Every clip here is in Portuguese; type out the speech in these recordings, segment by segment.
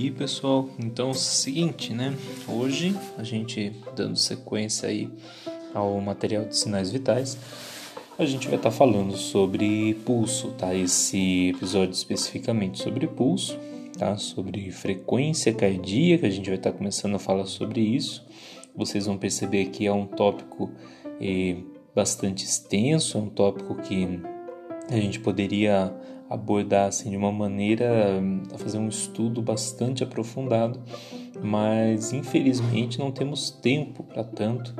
aí pessoal, então seguinte, né? Hoje a gente dando sequência aí ao material de sinais vitais, a gente vai estar tá falando sobre pulso, tá? Esse episódio especificamente sobre pulso, tá? Sobre frequência cardíaca, a gente vai estar tá começando a falar sobre isso. Vocês vão perceber que é um tópico eh, bastante extenso, é um tópico que a gente poderia abordar assim, de uma maneira a fazer um estudo bastante aprofundado, mas infelizmente não temos tempo para tanto.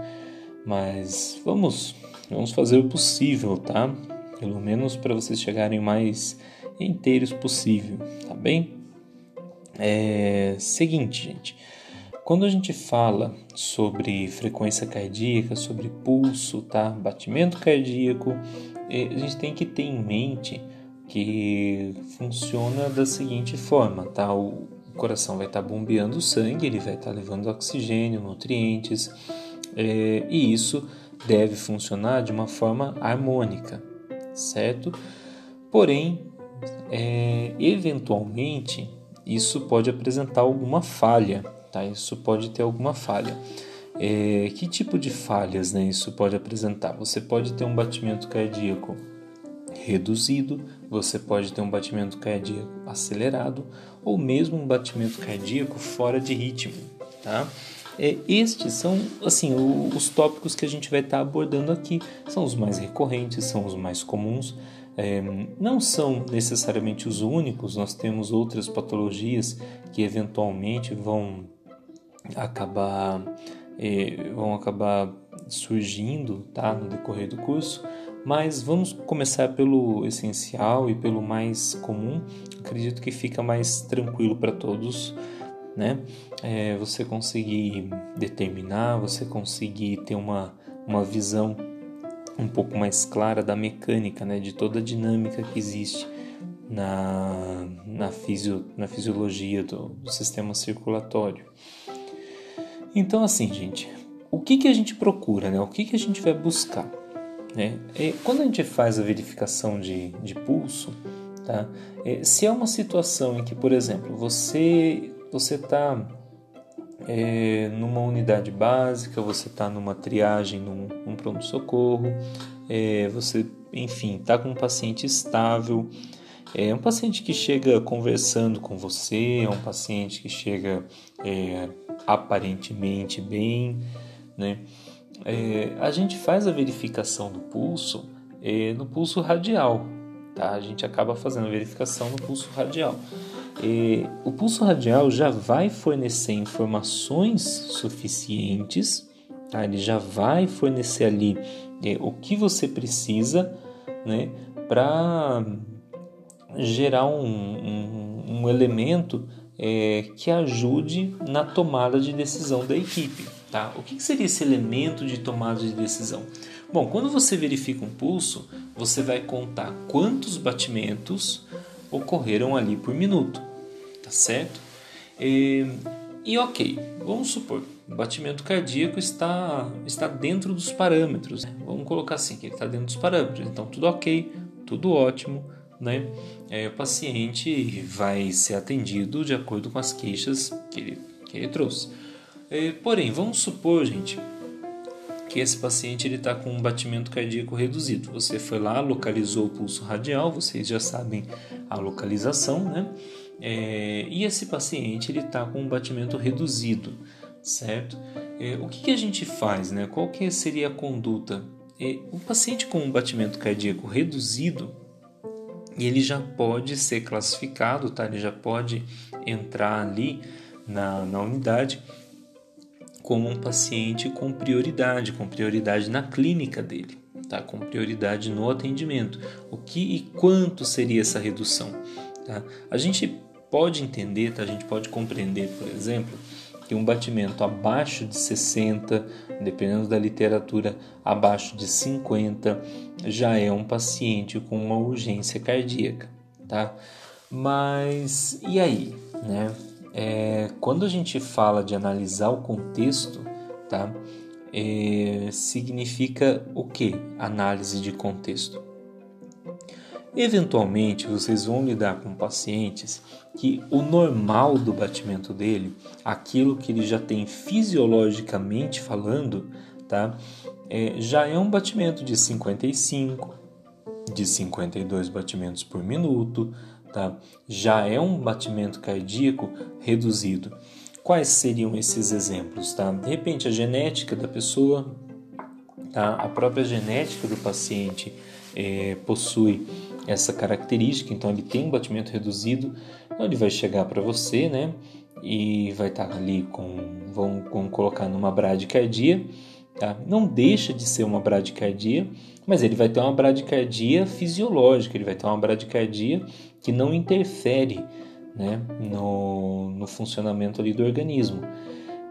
Mas vamos, vamos fazer o possível, tá? Pelo menos para vocês chegarem mais inteiros possível, tá bem? É seguinte, gente. Quando a gente fala sobre frequência cardíaca, sobre pulso, tá? Batimento cardíaco, é, a gente tem que ter em mente que funciona da seguinte forma, tá? O coração vai estar tá bombeando sangue, ele vai estar tá levando oxigênio, nutrientes, é, e isso deve funcionar de uma forma harmônica, certo? Porém, é, eventualmente, isso pode apresentar alguma falha, tá? Isso pode ter alguma falha. É, que tipo de falhas né, isso pode apresentar? Você pode ter um batimento cardíaco reduzido, você pode ter um batimento cardíaco acelerado ou mesmo um batimento cardíaco fora de ritmo, tá? É, estes são assim os tópicos que a gente vai estar tá abordando aqui, são os mais recorrentes, são os mais comuns. É, não são necessariamente os únicos, nós temos outras patologias que eventualmente vão acabar é, vão acabar surgindo tá, no decorrer do curso, mas vamos começar pelo essencial e pelo mais comum. Acredito que fica mais tranquilo para todos, né? É, você conseguir determinar, você conseguir ter uma, uma visão um pouco mais clara da mecânica, né? De toda a dinâmica que existe na, na, fisio, na fisiologia do, do sistema circulatório. Então, assim, gente, o que, que a gente procura, né? O que, que a gente vai buscar? Né? Quando a gente faz a verificação de, de pulso, tá? É, se é uma situação em que, por exemplo, você você está é, numa unidade básica, você está numa triagem, num, num pronto-socorro, é, você, enfim, está com um paciente estável, é um paciente que chega conversando com você, é um paciente que chega é, aparentemente bem, né? É, a gente faz a verificação do pulso é, no pulso radial, tá? A gente acaba fazendo a verificação no pulso radial. É, o pulso radial já vai fornecer informações suficientes, tá? Ele já vai fornecer ali é, o que você precisa, né? Para gerar um, um, um elemento é, que ajude na tomada de decisão da equipe. Tá? O que seria esse elemento de tomada de decisão? Bom, quando você verifica um pulso, você vai contar quantos batimentos ocorreram ali por minuto, tá certo? E, e ok, vamos supor, o batimento cardíaco está, está dentro dos parâmetros. Né? Vamos colocar assim, que ele está dentro dos parâmetros. Então, tudo ok, tudo ótimo, né? O paciente vai ser atendido de acordo com as queixas que ele, que ele trouxe. É, porém, vamos supor, gente, que esse paciente ele está com um batimento cardíaco reduzido. Você foi lá, localizou o pulso radial, vocês já sabem a localização, né? É, e esse paciente ele está com um batimento reduzido, certo? É, o que, que, a gente faz, né? Qual que seria a conduta? É, o paciente com um batimento cardíaco reduzido, ele já pode ser classificado, tá? Ele já pode entrar ali na, na unidade como um paciente com prioridade, com prioridade na clínica dele, tá? com prioridade no atendimento. O que e quanto seria essa redução? Tá? A gente pode entender, tá? a gente pode compreender, por exemplo, que um batimento abaixo de 60, dependendo da literatura, abaixo de 50, já é um paciente com uma urgência cardíaca. Tá? Mas e aí? Né? É, quando a gente fala de analisar o contexto, tá? É, significa o que? Análise de contexto. Eventualmente, vocês vão lidar com pacientes que o normal do batimento dele, aquilo que ele já tem fisiologicamente falando, tá? É, já é um batimento de 55, de 52 batimentos por minuto, tá? Já é um batimento cardíaco reduzido. Quais seriam esses exemplos, tá? De repente a genética da pessoa, tá? A própria genética do paciente é, possui essa característica, então ele tem um batimento reduzido, então ele vai chegar para você, né? E vai estar tá ali com, vamos, vamos colocar numa bradicardia, tá? Não deixa de ser uma bradicardia, mas ele vai ter uma bradicardia fisiológica, ele vai ter uma bradicardia que não interfere, né? No, no funcionamento ali do organismo.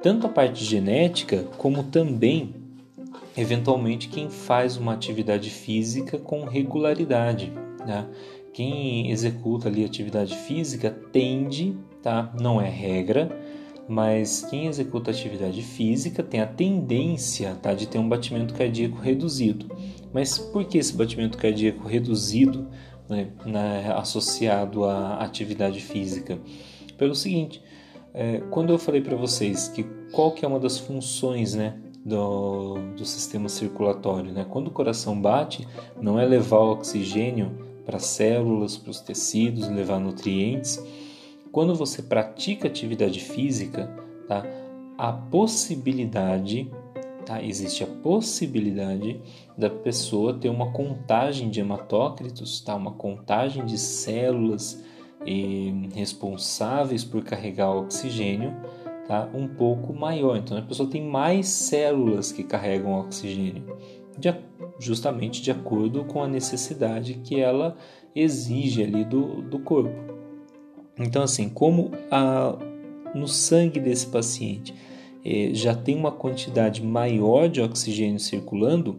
Tanto a parte genética como também eventualmente quem faz uma atividade física com regularidade. Né? Quem executa ali atividade física tende, tá? não é regra, mas quem executa atividade física tem a tendência tá? de ter um batimento cardíaco reduzido. Mas por que esse batimento cardíaco reduzido né, né, associado à atividade física? Pelo seguinte, é, quando eu falei para vocês que qual que é uma das funções né, do, do sistema circulatório, né? quando o coração bate, não é levar o oxigênio para as células, para os tecidos, levar nutrientes. Quando você pratica atividade física, tá? a possibilidade, tá? existe a possibilidade da pessoa ter uma contagem de hematócritos, tá? uma contagem de células responsáveis por carregar o oxigênio tá? um pouco maior. Então a pessoa tem mais células que carregam oxigênio de, justamente de acordo com a necessidade que ela exige ali do, do corpo. Então, assim, como a, no sangue desse paciente já tem uma quantidade maior de oxigênio circulando,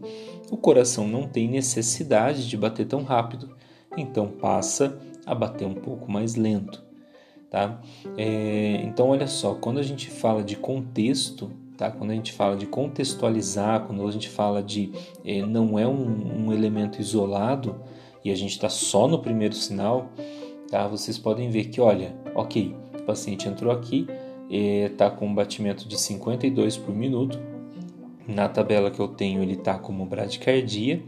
o coração não tem necessidade de bater tão rápido, então passa a bater um pouco mais lento. Tá? É, então, olha só, quando a gente fala de contexto, Tá? Quando a gente fala de contextualizar, quando a gente fala de eh, não é um, um, elemento isolado e a gente está só no primeiro sinal, tá? vocês podem ver que, olha, ok, o paciente entrou aqui, está com um batimento de 52 por minuto, na tabela que eu tenho ele está como bradicardia,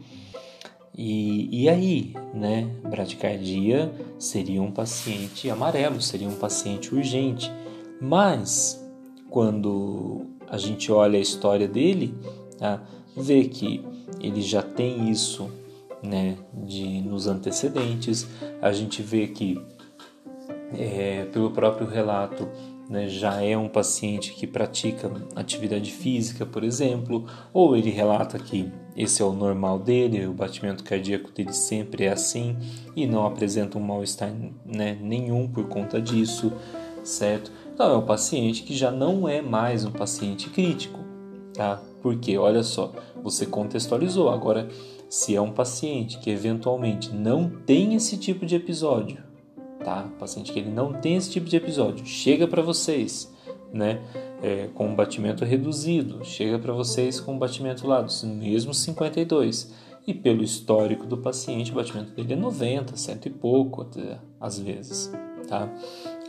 e, e aí, né? Bradicardia seria um paciente amarelo, seria um paciente urgente. Mas quando a gente olha a história dele, tá? vê que ele já tem isso né, de, nos antecedentes, a gente vê que é, pelo próprio relato né, já é um paciente que pratica atividade física, por exemplo, ou ele relata que esse é o normal dele, o batimento cardíaco dele sempre é assim e não apresenta um mal-estar né, nenhum por conta disso, certo? Então é um paciente que já não é mais um paciente crítico, tá? Porque olha só, você contextualizou. Agora, se é um paciente que eventualmente não tem esse tipo de episódio, tá? Paciente que ele não tem esse tipo de episódio, chega para vocês, né? É, com um batimento reduzido, chega para vocês com um batimento lá dos mesmos 52. E pelo histórico do paciente, o batimento dele é 90, cento e pouco, até, às vezes tá?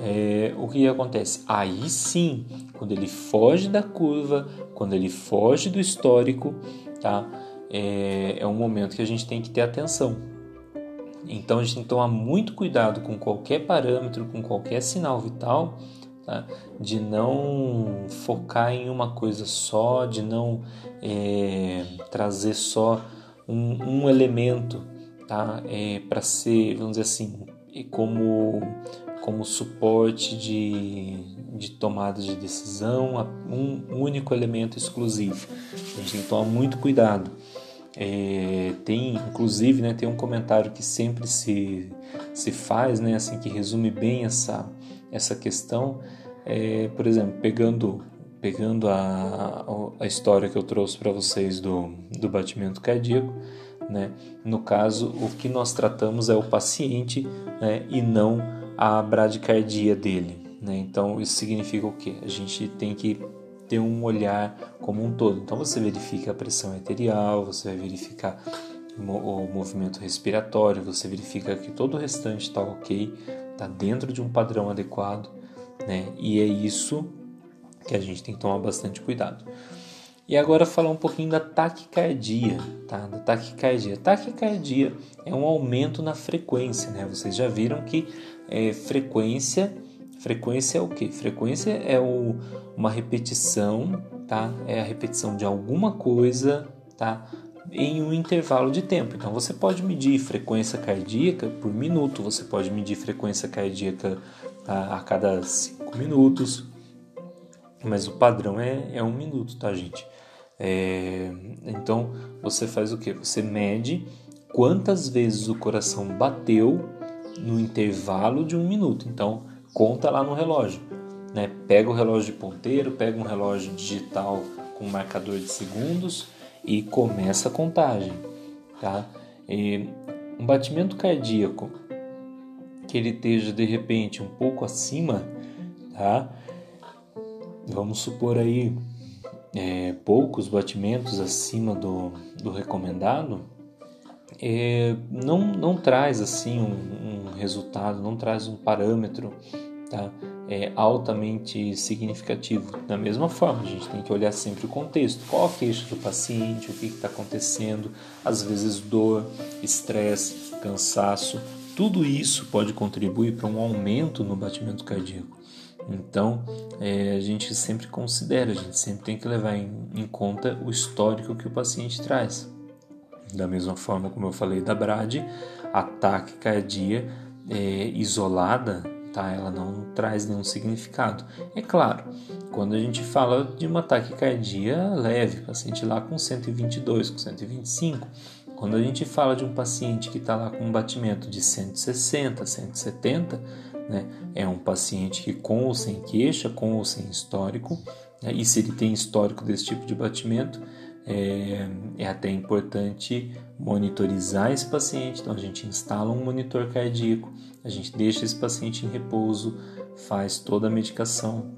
É, o que acontece? Aí sim, quando ele foge da curva, quando ele foge do histórico, tá? É, é um momento que a gente tem que ter atenção. Então a gente tem que tomar muito cuidado com qualquer parâmetro, com qualquer sinal vital, tá? de não focar em uma coisa só, de não é, trazer só um, um elemento tá? É, para ser, vamos dizer assim, como como suporte de, de tomada de decisão, um único elemento exclusivo. A gente tem que tomar muito cuidado. É, tem, inclusive, né, tem um comentário que sempre se, se faz, né, assim, que resume bem essa, essa questão. É, por exemplo, pegando, pegando a, a história que eu trouxe para vocês do, do batimento cardíaco, né, no caso, o que nós tratamos é o paciente né, e não a bradicardia dele. Né? Então, isso significa o quê? A gente tem que ter um olhar como um todo. Então, você verifica a pressão arterial, você vai verificar o movimento respiratório, você verifica que todo o restante está ok, está dentro de um padrão adequado, né? E é isso que a gente tem que tomar bastante cuidado. E agora falar um pouquinho da taquicardia, tá? Da taquicardia. Taquicardia é um aumento na frequência, né? Vocês já viram que é, frequência, frequência é o que? Frequência é o, uma repetição, tá? É a repetição de alguma coisa, tá? Em um intervalo de tempo. Então você pode medir frequência cardíaca por minuto, você pode medir frequência cardíaca a, a cada 5 minutos, mas o padrão é, é um minuto, tá, gente? É, então você faz o que? Você mede quantas vezes o coração bateu no intervalo de um minuto. Então conta lá no relógio. Né? Pega o relógio de ponteiro, pega um relógio digital com marcador de segundos e começa a contagem. Tá? E um batimento cardíaco que ele esteja de repente um pouco acima, tá? Vamos supor aí é, poucos batimentos acima do, do recomendado, é, não, não traz assim um, um, resultado, não traz um parâmetro tá? é, altamente significativo. Da mesma forma, a gente tem que olhar sempre o contexto. Qual a queixa do paciente, o que está acontecendo, às vezes dor, estresse, cansaço, tudo isso pode contribuir para um aumento no batimento cardíaco. Então, é, a gente sempre considera, a gente sempre tem que levar em, em, conta o histórico que o paciente traz. Da mesma forma como eu falei da BRAD, a taquicardia é, isolada, tá? ela não traz nenhum significado. É claro, quando a gente fala de uma taquicardia leve, paciente lá com 122, com 125, quando a gente fala de um paciente que está lá com um batimento de 160, 170, né? É um paciente que com ou sem queixa, com ou sem histórico, né? e se ele tem histórico desse tipo de batimento, é, é, até importante monitorizar esse paciente. Então a gente instala um monitor cardíaco, a gente deixa esse paciente em repouso, faz toda a medicação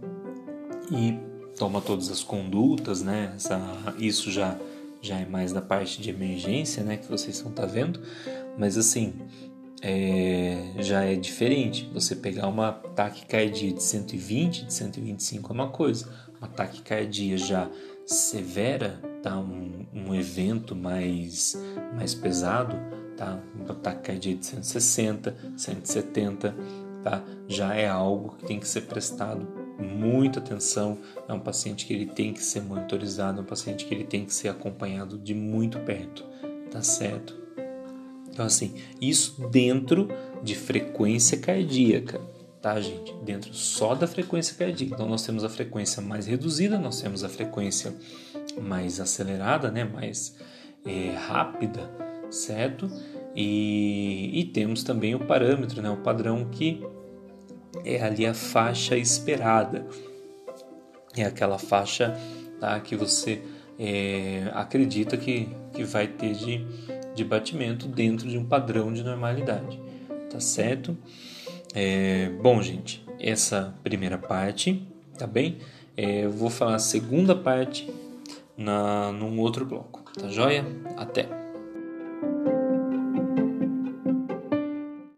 e toma todas as condutas, né? Essa, isso já já é mais da parte de emergência, né? Que vocês estão tá vendo, mas assim é, já é diferente. Você pegar uma taquicardia de 120, de 125 é uma coisa. Uma taquicardia já severa, tá? um, um evento mais, mais pesado, tá? uma taquicardia de 160, 170, tá? já é algo que tem que ser prestado muita atenção. É um paciente que ele tem que ser monitorizado, é um paciente que ele tem que ser acompanhado de muito perto, tá certo? Então, assim, isso dentro de frequência cardíaca, tá, gente? Dentro só da frequência cardíaca. Então, nós temos a frequência mais reduzida, nós temos a frequência mais acelerada, né? Mais é, rápida, certo? E, e temos também o parâmetro, né? O padrão que é ali a faixa esperada. É aquela faixa tá, que você é, acredita que, que vai ter de de batimento dentro de um padrão de normalidade, tá certo? É, bom, gente, essa primeira parte, tá bem? É, eu vou falar a segunda parte na, num outro bloco, tá joia? Até!